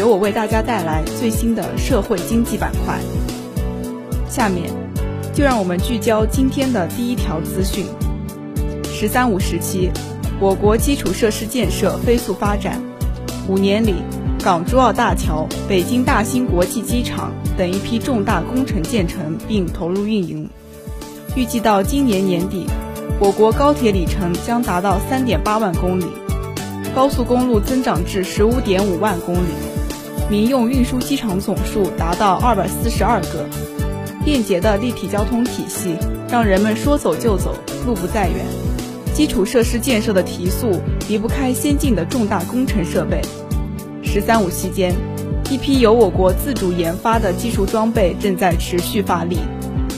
由我为大家带来最新的社会经济板块。下面就让我们聚焦今天的第一条资讯：“十三五”时期，我国基础设施建设飞速发展，五年里，港珠澳大桥、北京大兴国际机场等一批重大工程建成并投入运营。预计到今年年底，我国高铁里程将达到三点八万公里。高速公路增长至十五点五万公里，民用运输机场总数达到二百四十二个。便捷的立体交通体系让人们说走就走，路不在远。基础设施建设的提速离不开先进的重大工程设备。“十三五”期间，一批由我国自主研发的技术装备正在持续发力，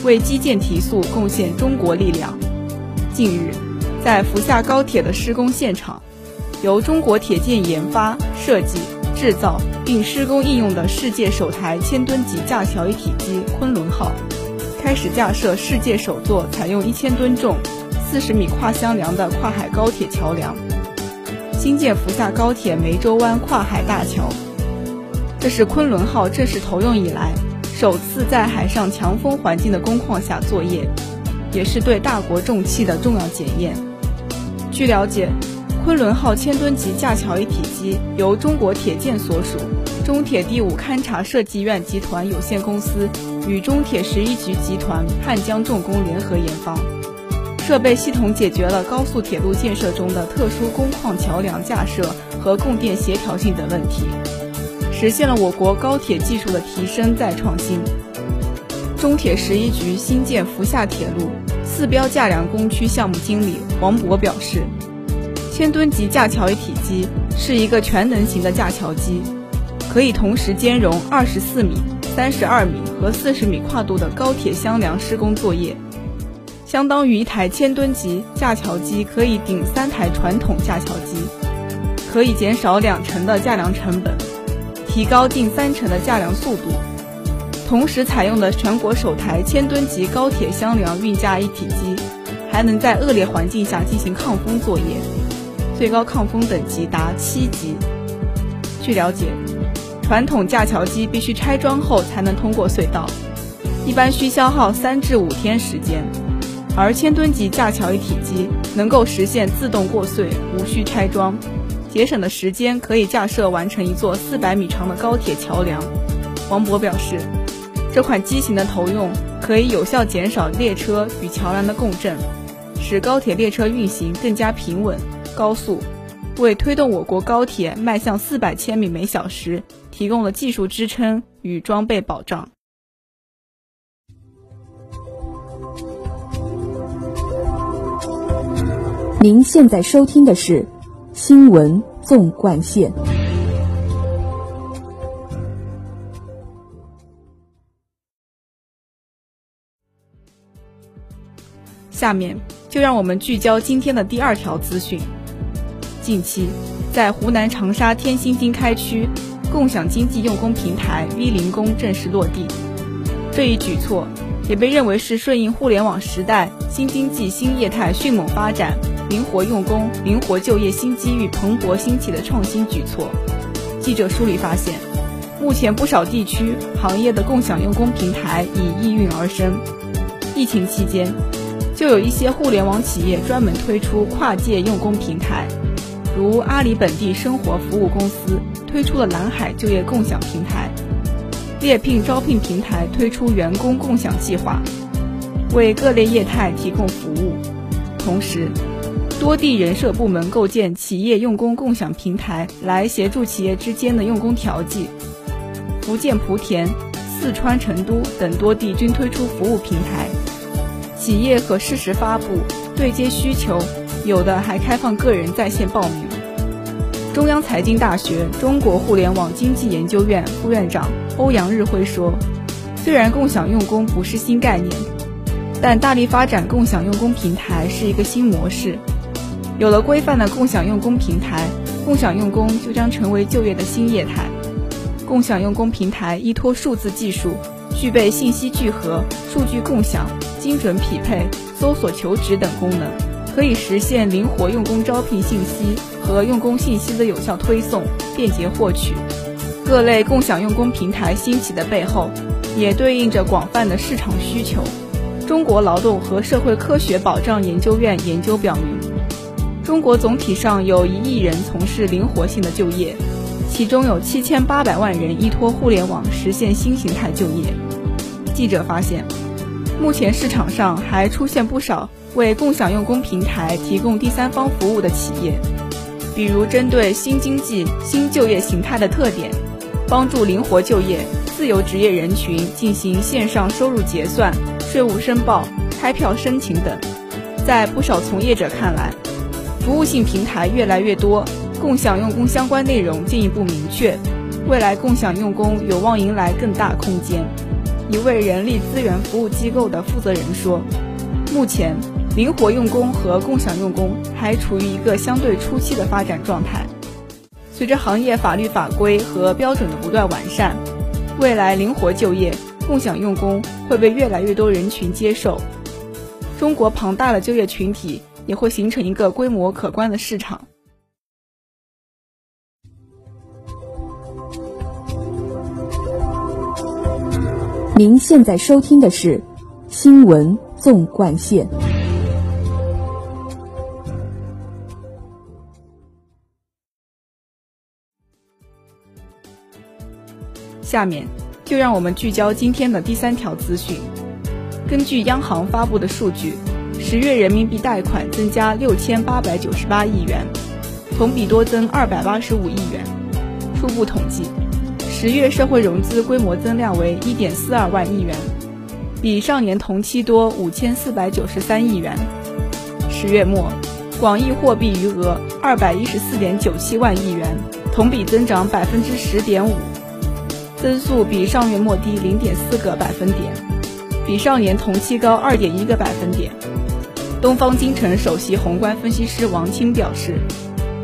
为基建提速贡献中国力量。近日，在福厦高铁的施工现场。由中国铁建研发、设计、制造并施工应用的世界首台千吨级架桥一体机“昆仑号”开始架设世界首座采用一千吨重、四十米跨箱梁的跨海高铁桥梁——新建福厦高铁梅州湾跨海大桥。这是“昆仑号”正式投用以来首次在海上强风环境的工况下作业，也是对大国重器的重要检验。据了解。昆仑号千吨级架桥一体机由中国铁建所属中铁第五勘察设计院集团有限公司与中铁十一局集团汉江重工联合研发，设备系统解决了高速铁路建设中的特殊工况桥梁架设和供电协调性等问题，实现了我国高铁技术的提升再创新。中铁十一局新建福厦铁路四标架梁工区项目经理黄博表示。千吨级架桥一体机是一个全能型的架桥机，可以同时兼容二十四米、三十二米和四十米跨度的高铁箱梁施工作业，相当于一台千吨级架桥机可以顶三台传统架桥机，可以减少两成的架梁成本，提高近三成的架梁速度。同时采用的全国首台千吨级高铁箱梁运架一体机，还能在恶劣环境下进行抗风作业。最高抗风等级达七级。据了解，传统架桥机必须拆装后才能通过隧道，一般需消耗三至五天时间，而千吨级架桥一体机能够实现自动过隧，无需拆装，节省的时间可以架设完成一座四百米长的高铁桥梁。王博表示，这款机型的投用可以有效减少列车与桥梁的共振，使高铁列车运行更加平稳。高速为推动我国高铁迈向四百千米每小时提供了技术支撑与装备保障。您现在收听的是《新闻纵贯线》，下面就让我们聚焦今天的第二条资讯。近期，在湖南长沙天心经开区，共享经济用工平台 V 零工正式落地。这一举措也被认为是顺应互联网时代新经济新业态迅猛发展、灵活用工、灵活就业新机遇蓬勃兴起的创新举措。记者梳理发现，目前不少地区行业的共享用工平台已应运而生。疫情期间，就有一些互联网企业专门推出跨界用工平台。如阿里本地生活服务公司推出了蓝海就业共享平台，猎聘招聘平台推出员工共享计划，为各类业态提供服务。同时，多地人社部门构建企业用工共享平台，来协助企业之间的用工调剂。福建莆田、四川成都等多地均推出服务平台，企业可适时发布对接需求。有的还开放个人在线报名。中央财经大学中国互联网经济研究院副院长欧阳日辉说：“虽然共享用工不是新概念，但大力发展共享用工平台是一个新模式。有了规范的共享用工平台，共享用工就将成为就业的新业态。共享用工平台依托数字技术，具备信息聚合、数据共享、精准匹配、搜索求职等功能，可以实现灵活用工招聘信息。”和用工信息的有效推送、便捷获取，各类共享用工平台兴起的背后，也对应着广泛的市场需求。中国劳动和社会科学保障研究院研究表明，中国总体上有一亿人从事灵活性的就业，其中有七千八百万人依托互联网实现新形态就业。记者发现，目前市场上还出现不少为共享用工平台提供第三方服务的企业。比如，针对新经济新就业形态的特点，帮助灵活就业、自由职业人群进行线上收入结算、税务申报、开票申请等。在不少从业者看来，服务性平台越来越多，共享用工相关内容进一步明确，未来共享用工有望迎来更大空间。一位人力资源服务机构的负责人说：“目前。”灵活用工和共享用工还处于一个相对初期的发展状态。随着行业法律法规和标准的不断完善，未来灵活就业、共享用工会被越来越多人群接受。中国庞大的就业群体也会形成一个规模可观的市场。您现在收听的是《新闻纵贯线》。下面就让我们聚焦今天的第三条资讯。根据央行发布的数据，十月人民币贷款增加六千八百九十八亿元，同比多增二百八十五亿元。初步统计，十月社会融资规模增量为一点四二万亿元，比上年同期多五千四百九十三亿元。十月末，广义货币余额二百一十四点九七万亿元，同比增长百分之十点五。增速比上月末低零点四个百分点，比上年同期高二点一个百分点。东方金城首席宏观分析师王青表示，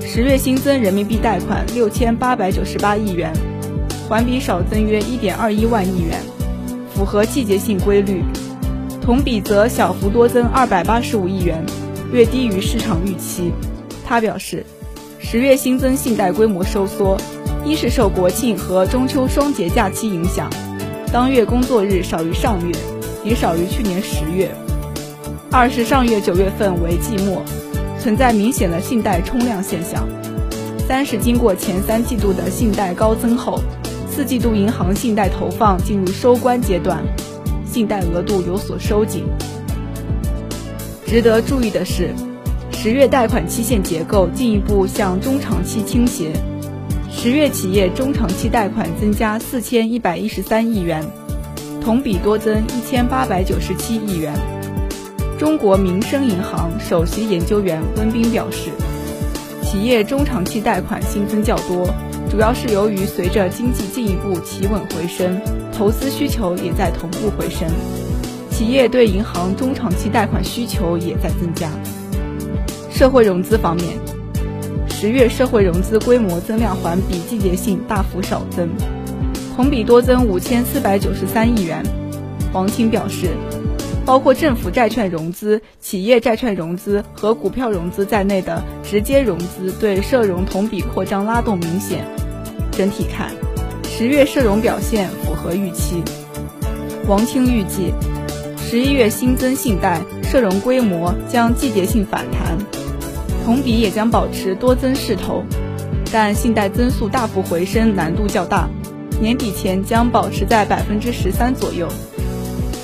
十月新增人民币贷款六千八百九十八亿元，环比少增约一点二一万亿元，符合季节性规律；同比则小幅多增二百八十五亿元，略低于市场预期。他表示，十月新增信贷规模收缩。一是受国庆和中秋双节假期影响，当月工作日少于上月，也少于去年十月；二是上月九月份为季末，存在明显的信贷冲量现象；三是经过前三季度的信贷高增后，四季度银行信贷投放进入收官阶段，信贷额度有所收紧。值得注意的是，十月贷款期限结构进一步向中长期倾斜。十月企业中长期贷款增加四千一百一十三亿元，同比多增一千八百九十七亿元。中国民生银行首席研究员温彬表示，企业中长期贷款新增较多，主要是由于随着经济进一步企稳回升，投资需求也在同步回升，企业对银行中长期贷款需求也在增加。社会融资方面。十月社会融资规模增量环比季节性大幅少增，同比多增五千四百九十三亿元。王清表示，包括政府债券融资、企业债券融资和股票融资在内的直接融资对社融同比扩张拉动明显。整体看，十月社融表现符合预期。王清预计，十一月新增信贷社融规模将季节性反弹。同比也将保持多增势头，但信贷增速大幅回升难度较大，年底前将保持在百分之十三左右。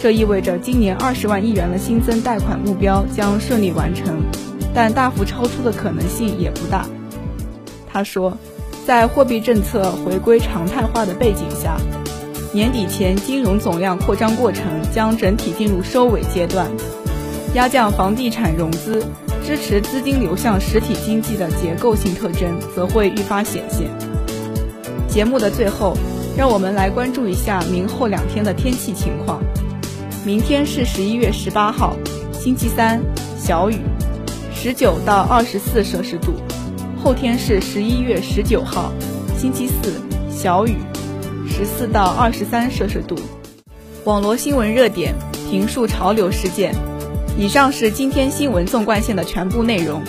这意味着今年二十万亿元的新增贷款目标将顺利完成，但大幅超出的可能性也不大。他说，在货币政策回归常态化的背景下，年底前金融总量扩张过程将整体进入收尾阶段，压降房地产融资。支持资金流向实体经济的结构性特征则会愈发显现。节目的最后，让我们来关注一下明后两天的天气情况。明天是十一月十八号，星期三，小雨，十九到二十四摄氏度；后天是十一月十九号，星期四，小雨，十四到二十三摄氏度。网络新闻热点，评述潮流事件。以上是今天新闻纵贯线的全部内容，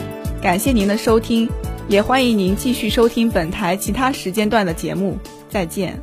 感谢您的收听，也欢迎您继续收听本台其他时间段的节目。再见。